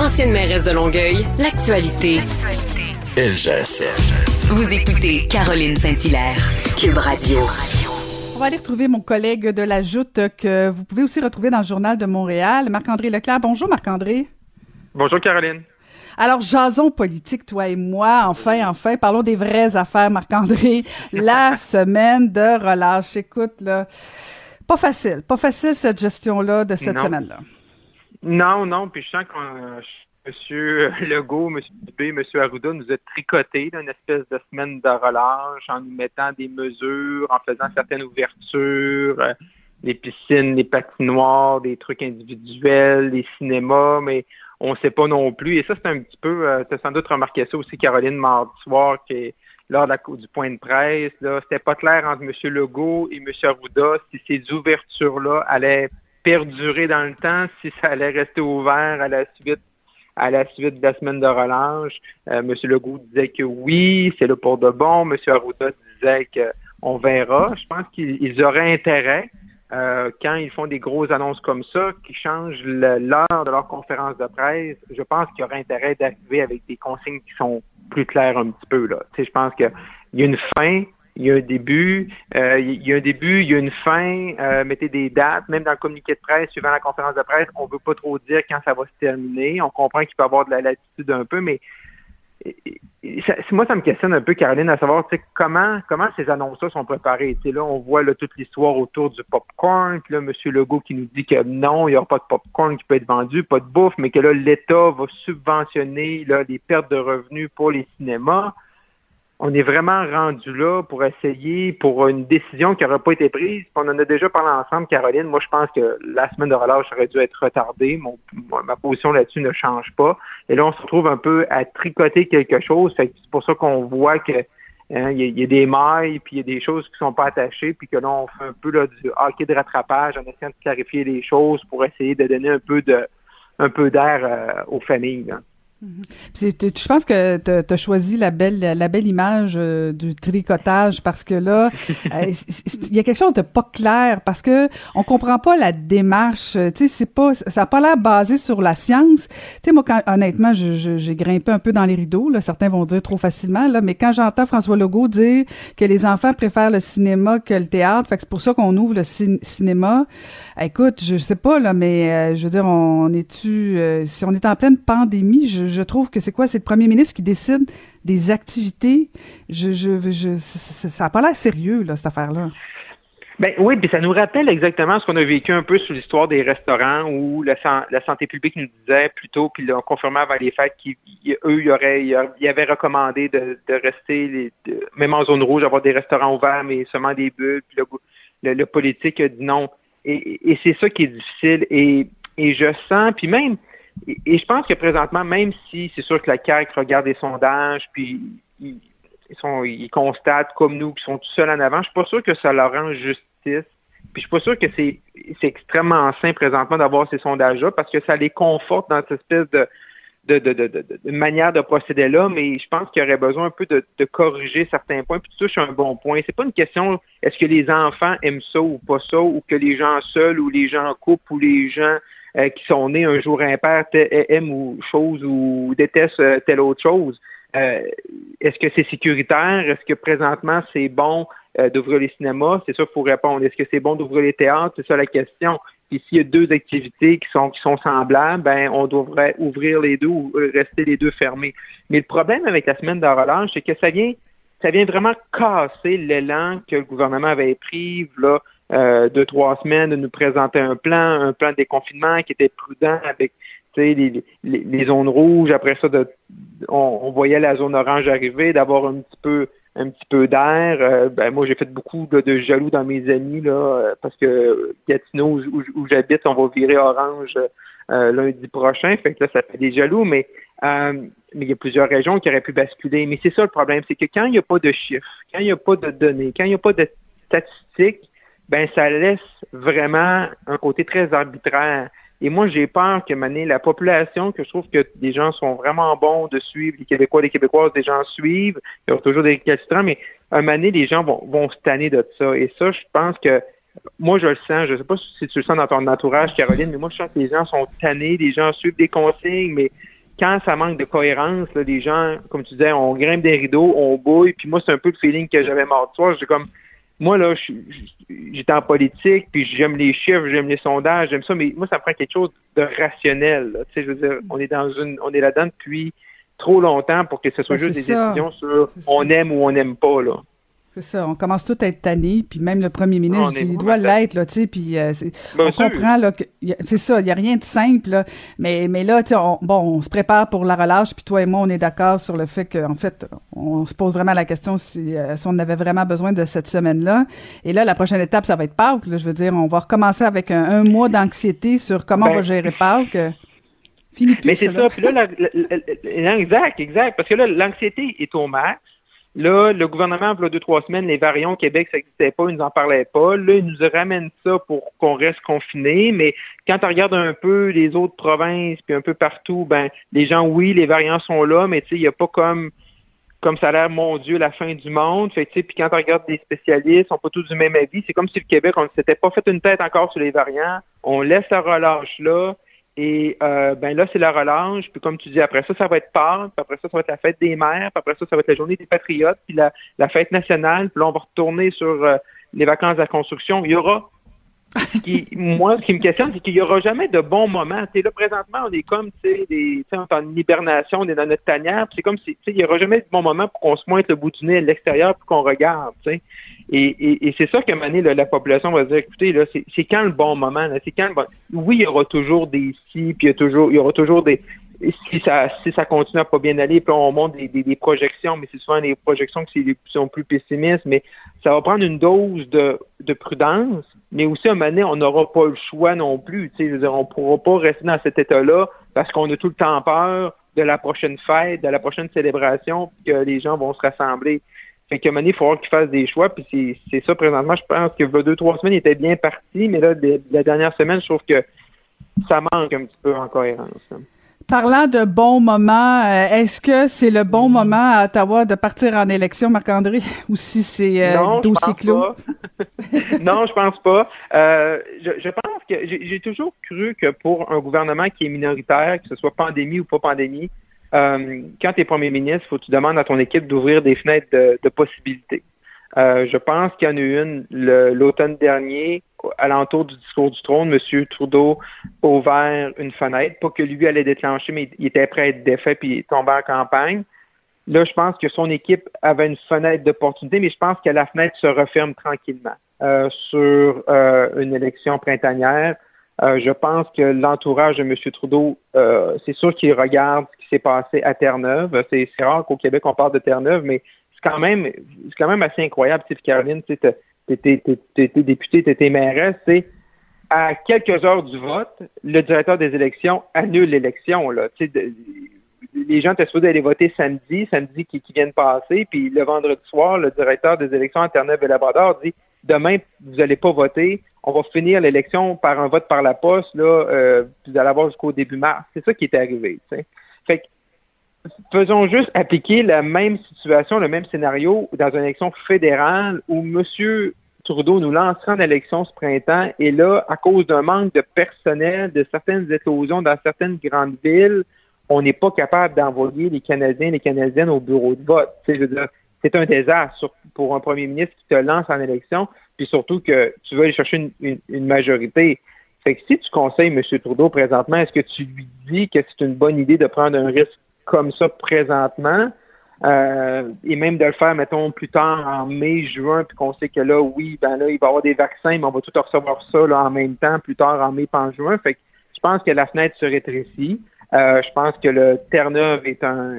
Ancienne mairesse de Longueuil, l'actualité. LGSN. Vous écoutez Caroline Saint-Hilaire, Cube Radio. On va aller retrouver mon collègue de la Joute que vous pouvez aussi retrouver dans le Journal de Montréal, Marc-André Leclerc. Bonjour Marc-André. Bonjour Caroline. Alors, jason politique, toi et moi, enfin, enfin, parlons des vraies affaires, Marc-André. La semaine de relâche. Écoute, là, pas facile, pas facile cette gestion-là de cette semaine-là. Non, non, puis je sens que Monsieur Legault, Monsieur Dubé, Monsieur Arruda nous a tricoté une espèce de semaine de relâche en nous mettant des mesures, en faisant certaines ouvertures, euh, les piscines, les patinoires, des trucs individuels, les cinémas, mais on ne sait pas non plus. Et ça, c'est un petit peu, euh, tu as sans doute remarqué ça aussi, Caroline, mardi soir, qui lors de la, du point de presse, là, c'était pas clair entre M. Legault et M. Arruda si ces ouvertures-là allaient perdurer dans le temps, si ça allait rester ouvert à la suite à la suite de la semaine de relâche. Euh, M. Legault disait que oui, c'est là pour de bon. M. Arruda disait qu'on verra. Je pense qu'ils auraient intérêt, euh, quand ils font des grosses annonces comme ça, qui changent l'heure de leur conférence de presse, je pense qu'il y aurait intérêt d'arriver avec des consignes qui sont plus claires un petit peu. Là. Je pense qu'il y a une fin, il y a un début, euh, il y a un début, il y a une fin, euh, mettez des dates, même dans le communiqué de presse, suivant la conférence de presse, on ne veut pas trop dire quand ça va se terminer. On comprend qu'il peut y avoir de la latitude un peu, mais moi, ça me questionne un peu, Caroline, à savoir comment comment ces annonces-là sont préparées? là, on voit toute l'histoire autour du popcorn, puis là, M. Legault qui nous dit que non, il n'y aura pas de popcorn qui peut être vendu, pas de bouffe, mais que là, l'État va subventionner les pertes de revenus pour les cinémas on est vraiment rendu là pour essayer, pour une décision qui n'aurait pas été prise. On en a déjà parlé ensemble, Caroline. Moi, je pense que la semaine de relâche aurait dû être retardée. ma position là-dessus ne change pas. Et là, on se retrouve un peu à tricoter quelque chose. c'est pour ça qu'on voit que hein, y, a des mailles, puis il y a des choses qui sont pas attachées, puis que là, on fait un peu là, du hockey de rattrapage en essayant de clarifier les choses pour essayer de donner un peu de un peu d'air euh, aux familles. Je pense que tu as choisi la belle, la belle image euh, du tricotage parce que là, euh, il y a quelque chose de pas clair parce que on comprend pas la démarche. Euh, tu sais, c'est pas, ça a pas l'air basé sur la science. Tu sais, moi, quand, honnêtement, j'ai grimpé un peu dans les rideaux. Là, certains vont dire trop facilement là, mais quand j'entends François Legault dire que les enfants préfèrent le cinéma que le théâtre, fait que c'est pour ça qu'on ouvre le cinéma. Écoute, je sais pas là, mais je veux dire, on est-tu, si on est en pleine pandémie, je je trouve que c'est quoi? C'est le premier ministre qui décide des activités. Ça n'a pas l'air sérieux, là, cette affaire-là. Ben oui, puis ça nous rappelle exactement ce qu'on a vécu un peu sur l'histoire des restaurants où la, santé publique nous disait plutôt, puis l'ont confirmé avant les fêtes qu'eux, ils, avaient recommandé de, rester, même en zone rouge, avoir des restaurants ouverts, mais seulement des bulles, puis le, le, politique a dit non. Et, c'est ça qui est difficile. Et je sens, puis même, et, je pense que présentement, même si c'est sûr que la CAQ regarde des sondages, puis ils, sont, ils constatent comme nous qu'ils sont tout seuls en avant, je suis pas sûr que ça leur rend justice. Puis je suis pas sûr que c'est extrêmement sain présentement d'avoir ces sondages-là parce que ça les conforte dans cette espèce de, de, de, de, de, manière de procéder là, mais je pense qu'il y aurait besoin un peu de, corriger certains points. Puis tout ça, un bon point. C'est pas une question est-ce que les enfants aiment ça ou pas ça, ou que les gens seuls ou les gens en couple ou les gens euh, qui sont nés un jour impair aiment ou chose ou détestent euh, telle autre chose. euh, est-ce que c'est sécuritaire? Est-ce que présentement c'est bon euh, d'ouvrir les cinémas? C'est ça faut répondre. Est-ce que c'est bon d'ouvrir les théâtres? C'est ça la question. Puis s'il y a deux activités qui sont qui sont semblables, ben on devrait ouvrir les deux ou rester les deux fermés. Mais le problème avec la semaine de relâche, c'est que ça vient ça vient vraiment casser l'élan que le gouvernement avait pris là euh, deux trois semaines de nous présenter un plan, un plan de déconfinement qui était prudent avec les, les, les, zones rouges. Après ça, de, on, voyait la zone orange arriver, d'avoir un petit peu un petit peu d'air. Euh, ben, moi, j'ai fait beaucoup de, jaloux dans mes amis là, euh, parce que Gatineau, où, j'habite, on va virer orange euh, lundi prochain. Fait que là, ça fait des jaloux, mais mais il y a plusieurs régions qui auraient pu basculer. Mais c'est ça le problème, c'est que quand il n'y a pas de chiffres, quand il n'y a pas de données, quand il n'y a pas de statistiques, ben ça laisse vraiment un côté très arbitraire. Et moi, j'ai peur que mané, la population, que je trouve que des gens sont vraiment bons de suivre, les Québécois, les Québécoises, des gens suivent, il y aura toujours des récalcitrants, mais un moment les gens vont, vont se tanner de ça. Et ça, je pense que moi, je le sens. Je ne sais pas si tu le sens dans ton entourage, Caroline, mais moi, je sens que les gens sont tannés, les gens suivent des consignes, mais quand ça manque de cohérence, là, les gens, comme tu disais, on grimpe des rideaux, on bouille, puis moi, c'est un peu le feeling que j'avais mort de soir. J'ai comme, moi, là, j'étais en politique, puis j'aime les chiffres, j'aime les sondages, j'aime ça, mais moi, ça prend quelque chose de rationnel. Tu sais, je veux dire, on est dans une, on est là-dedans depuis trop longtemps pour que ce soit ben, juste des décisions sur on aime ou on n'aime pas, là. C'est ça, on commence tout à être tanné, puis même le premier ministre, il doit l'être, là, tu sais, puis euh, on comprend, là, que c'est ça, il n'y a rien de simple, là, mais, mais là, tu sais, bon, on se prépare pour la relâche, puis toi et moi, on est d'accord sur le fait qu'en fait, on se pose vraiment la question si, euh, si on avait vraiment besoin de cette semaine-là. Et là, la prochaine étape, ça va être Pâques, là, je veux dire, on va recommencer avec un, mois d'anxiété sur comment on va ben, gérer Pâques. Fini plus, Mais c'est ça, puis là, exact, exact, parce que là, l'anxiété est au max, Là, le gouvernement, il y a deux, trois semaines, les variants au Québec, ça n'existait pas, ils nous en parlaient pas. Là, ils nous ramènent ça pour qu'on reste confinés. Mais quand on regarde un peu les autres provinces, puis un peu partout, ben, les gens, oui, les variants sont là, mais tu sais, il n'y a pas comme comme ça a l'air, mon Dieu, la fin du monde. Fait puis quand on regarde des spécialistes, ils sont pas tous du même avis. C'est comme si le Québec, on ne s'était pas fait une tête encore sur les variants. On laisse la relâche là. Et euh, ben là, c'est la relâche. Puis comme tu dis, après ça, ça va être Pâques. Puis après ça, ça va être la fête des mères. Puis après ça, ça va être la journée des patriotes. Puis la, fête nationale. Puis là, on va retourner sur euh, les vacances de la construction. Il y aura moi, ce qui me questionne, c'est qu'il n'y aura jamais de bons moments. Tu là, présentement, on est comme, tu sais, on est en hibernation, on est dans notre tanière, c'est comme si, il n'y aura jamais de bons moments pour qu'on se mointe le bout du nez à l'extérieur pour qu'on regarde, tu sais. Et, et, c'est ça que Mané, la population va dire, écoutez, là, c'est quand le bon moment, c'est quand le bon... Oui, il y aura toujours des si, puis il y, a toujours, il y aura toujours des, si ça, si ça continue à pas bien aller, puis on monte des, projections, mais c'est souvent des projections qui sont plus pessimistes, mais ça va prendre une dose de, de prudence, mais aussi à un moment donné, on n'aura pas le choix non plus. On ne pourra pas rester dans cet état-là parce qu'on a tout le temps peur de la prochaine fête, de la prochaine célébration, puis que les gens vont se rassembler. Fait moment donné, il faudra qu'ils fassent des choix, puis c'est ça présentement. Je pense que deux, trois semaines, il était bien parti, mais là, la dernière semaine, je trouve que ça manque un petit peu en cohérence. Parlant de bons moments, euh, est-ce que c'est le bon moment à Ottawa de partir en élection, Marc-André, ou si c'est euh, dossier clos? non, je pense pas. Euh, je, pense que j'ai toujours cru que pour un gouvernement qui est minoritaire, que ce soit pandémie ou pas pandémie, quand tu es premier ministre, il faut que tu demandes à ton équipe d'ouvrir des fenêtres de possibilités. Je pense qu'il y en a eu une l'automne dernier alentour du discours du trône, M. Trudeau a ouvert une fenêtre, pas que lui allait déclencher, mais il était prêt à être défait puis tomber en campagne. Là, je pense que son équipe avait une fenêtre d'opportunité, mais je pense que la fenêtre se referme tranquillement euh, sur euh, une élection printanière. Euh, je pense que l'entourage de M. Trudeau, c'est sûr qu'il regarde ce qui s'est passé à Terre-Neuve. C'est rare qu'au Québec on parle de Terre-Neuve, mais c'est quand même c'est quand même assez incroyable, Caroline, tu t'étais député, t'étais mairesse, c'est à quelques heures du vote, le directeur des élections annule l'élection. Là. les gens étaient supposés aller voter samedi, samedi qui, qui vient de passer, puis le vendredi soir, le directeur des élections Terre-Neuve et Labrador dit demain, vous n'allez pas voter, on va finir l'élection par un vote par la poste, là, euh, vous allez avoir jusqu'au début mars. C'est ça qui est arrivé. Fait que faisons juste appliquer la même situation, le même scénario dans une élection fédérale où M. Trudeau nous lancera en élection ce printemps et là, à cause d'un manque de personnel, de certaines éclosions dans certaines grandes villes, on n'est pas capable d'envoyer les Canadiens et les Canadiennes au bureau de vote. c'est un désastre pour un premier ministre qui te lance en élection, puis surtout que tu veux aller chercher une, majorité. Fait que si tu conseilles M. Trudeau présentement, est-ce que tu lui dis que c'est une bonne idée de prendre un risque comme ça présentement? Euh, et même de le faire, mettons, plus tard en mai, juin, puis qu'on sait que là, oui, ben là, il va y avoir des vaccins, mais on va tout recevoir ça là, en même temps, plus tard en mai, pas en juin. Fait que je pense que la fenêtre se rétrécit. Euh, je pense que le Terre-Neuve est un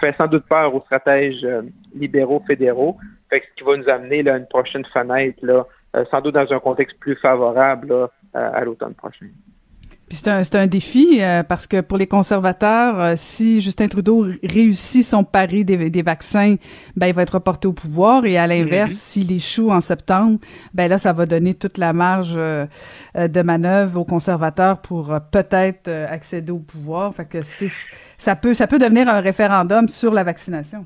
fait sans doute peur aux stratèges euh, libéraux fédéraux. Fait que ce qui va nous amener là, une prochaine fenêtre, là, sans doute dans un contexte plus favorable à l'automne prochain c'est un, un, défi euh, parce que pour les conservateurs, euh, si Justin Trudeau réussit son pari des, des, vaccins, ben il va être reporté au pouvoir et à l'inverse, mm-hmm. s'il échoue en septembre, ben là ça va donner toute la marge euh, de manœuvre aux conservateurs pour peut-être accéder au pouvoir. Fait que ça peut ça peut devenir un référendum sur la vaccination.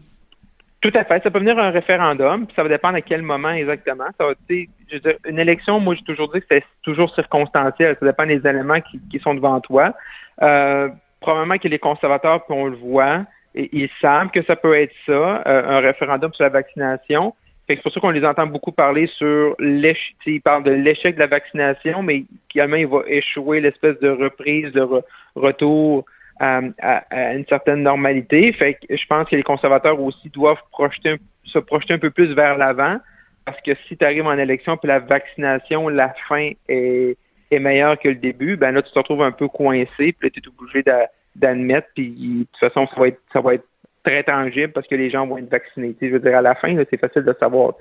Tout à fait. Ça peut venir un référendum, puis ça va dépendre à quel moment exactement. Ça va, je veux dire, une élection, moi, j'ai toujours dit que c'est toujours circonstanciel. Ça dépend des éléments qui, sont devant toi. Euh, probablement que les conservateurs, qu'on le voit, ils savent que ça peut être ça, euh, un référendum sur la vaccination. C'est pour ça qu'on les entend beaucoup parler sur l'échec. Ils parlent de l'échec de la vaccination, mais également, il va échouer l'espèce de reprise, de retour à, une certaine normalité. Fait que je pense que les conservateurs aussi doivent projeter, se projeter un peu plus vers l'avant parce que si tu arrives en élection puis la vaccination, la fin est, est meilleure que le début, ben là, tu te retrouves un peu coincé, puis tu es obligé d'admettre, puis de toute façon, ça va être ça va être très tangible parce que les gens vont être vaccinés. je veux dire, à la fin, c'est facile de savoir.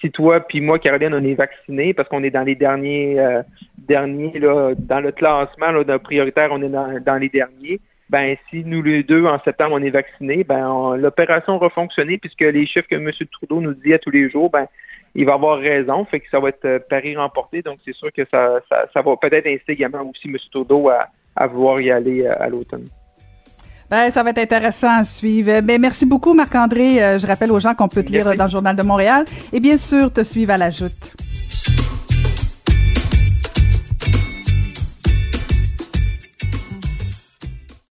Si, toi puis moi, Caroline, on est vaccinés parce qu'on est dans les derniers, euh, derniers là, dans le classement là, prioritaire, on est dans, les derniers. Ben, si nous les deux, en septembre, on est vaccinés, ben l'opération va fonctionner puisque les chiffres que M. Trudeau nous dit à tous les jours, ben il va avoir raison, fait que ça va être euh, pari remporté. Donc, c'est sûr que ça, ça, va peut-être inciter également aussi M. Trudeau à, à vouloir y aller euh, à l'automne. Ben, ça va être intéressant à suivre. Ben, merci beaucoup, Marc-André. Euh, je rappelle aux gens qu'on peut te lire dans le Journal de Montréal et bien sûr te suivre à la joute.